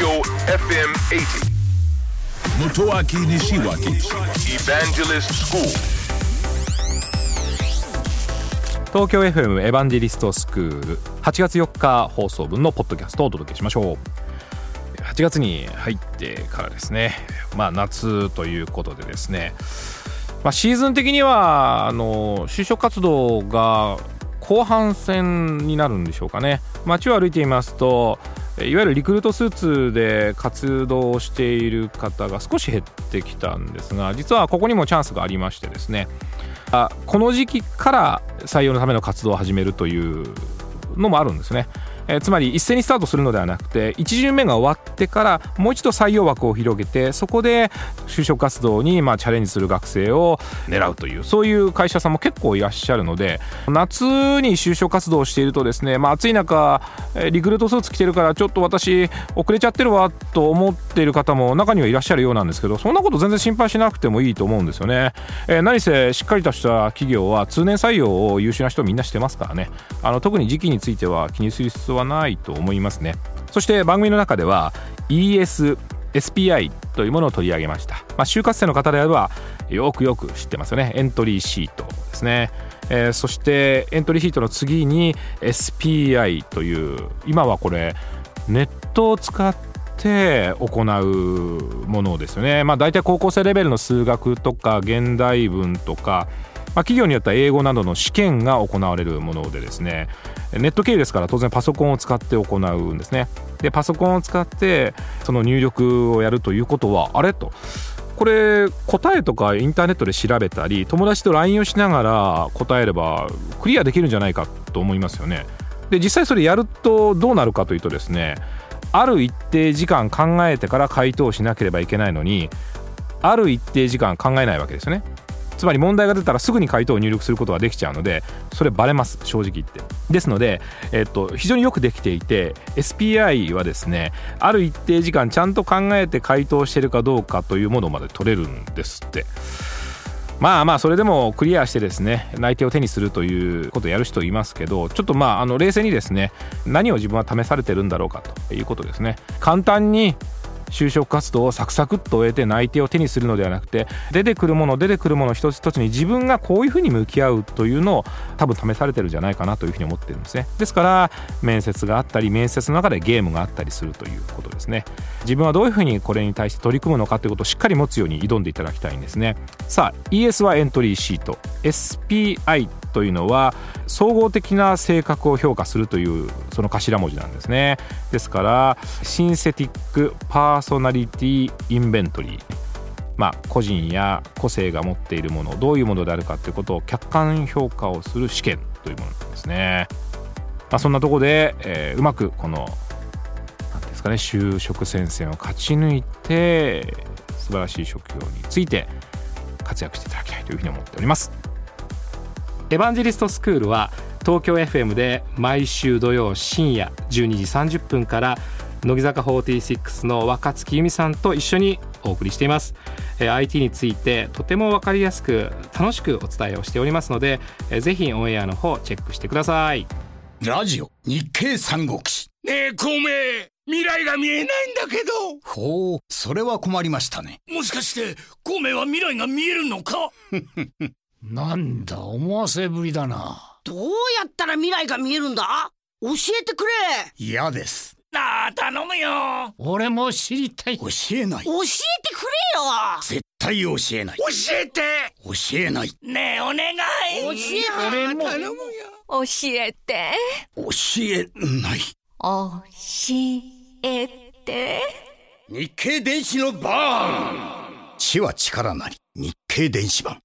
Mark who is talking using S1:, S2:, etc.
S1: Tokyo FM 80.
S2: Motoaki Nishiwaki
S1: Evangelist School.
S3: 東京 FM エヴァンジェリストスクール8月4日放送分のポッドキャストをお届けしましょう。8月に入ってからですね。まあ夏ということでですね、まあ、シーズン的にはあの就職活動が後半戦になるんでしょうかね。街を歩いていますといわゆるリクルートスーツで活動している方が少し減ってきたんですが実はここにもチャンスがありましてですねあこの時期から採用のための活動を始めるというのもあるんですね。えーつまり一斉にスタートするのではなくて1巡目が終わってからもう一度採用枠を広げてそこで就職活動にまあチャレンジする学生を狙うというそういう会社さんも結構いらっしゃるので夏に就職活動をしているとですね、まあ、暑い中えーリクルートスーツ着てるからちょっと私遅れちゃってるわと思っている方も中にはいらっしゃるようなんですけどそんなこと全然心配しなくてもいいと思うんですよね。えー何せしっかりとした企業は通年採用を優秀な人みんなしてますからねあの特に時期については気にする必要はないと思いますね。そして番組の中では ES SPI というものを取り上げました、まあ、就活生の方であればよくよく知ってますよね。エントリーシートですね、えーそしてエントリーシートの次に SPI という今はこれネットを使って行うものですよね。まあ、大体高校生レベルの数学とか現代文とか、まあ、企業によっては英語などの試験が行われるものでですねネット経由ですから当然パソコンを使って行うんですね。でパソコンを使ってその入力をやるということはあれとこれ答えとかインターネットで調べたり友達と LINE をしながら答えればクリアできるんじゃないかと思いますよね。で実際それやるとどうなるかというとですねある一定時間考えてから回答しなければいけないのにある一定時間考えないわけですよねつまり問題が出たらすぐに回答を入力することができちゃうのでそれバレます正直言って。ですので、えっと、非常によくできていて SPI はですねある一定時間ちゃんと考えて回答してるかどうかというものまで取れるんですって。まあまあそれでもクリアしてですね内定を手にするということをやる人いますけどちょっとまああの冷静にですね何を自分は試されてるんだろうかということですね。簡単に就職活動をサクサクっと終えて内定を手にするのではなくて出てくるもの出てくるもの一つ一つに自分がこういうふうに向き合うというのを多分試されてるんじゃないかなというふうに思ってるんですね。ですから面接があったり面接の中でゲームがあったりするということですね。自分はどういうふうにこれに対して取り組むのかということをしっかり持つように挑んでいただきたいんですね。さあ ES はエントリーシート SPI というのは総合的な性格を評価するというその頭文字なんですね。ですからシンセティックパーソナリティインベントリー。まあ個人や個性が持っているものどういうものであるかということを客観評価をする試験というものなんですね、まあ、そんなところで、えーうまくこのなんですかね就職戦線を勝ち抜いて素晴らしい職業について活躍していただきたいというふうに思っております。エヴァンジェリストスクールは東京 FM で毎週土曜深夜12時30分から乃木坂46の若月由美さんと一緒にお送りしています。えー IT についてとても分かりやすく楽しくお伝えをしておりますのでえーぜひオンエアの方チェックしてください。
S2: ラジオ日経三国志。
S4: ねえ、孔明、未来が見えないんだけど。
S2: ほうそれは困りましたね。
S4: もしかして、孔明は未来が見えるのか？
S5: なんだ思わせぶりだな。
S6: どうやったら未来が見えるんだ？教えてくれ。
S2: 嫌です。
S4: なあ、頼むよ。
S5: 俺も知りたい。
S2: 教えない。
S6: 教えてくれよ。
S2: 絶対教えない。
S4: 教えて。
S2: 教えない。
S4: ねえ、お願い。
S6: 教え
S5: 俺も。
S4: 頼むよ。
S7: 教えて。
S2: 教えない。
S7: 教えて。
S4: 日経電子のバーン。
S2: 知は力なり。日経電子版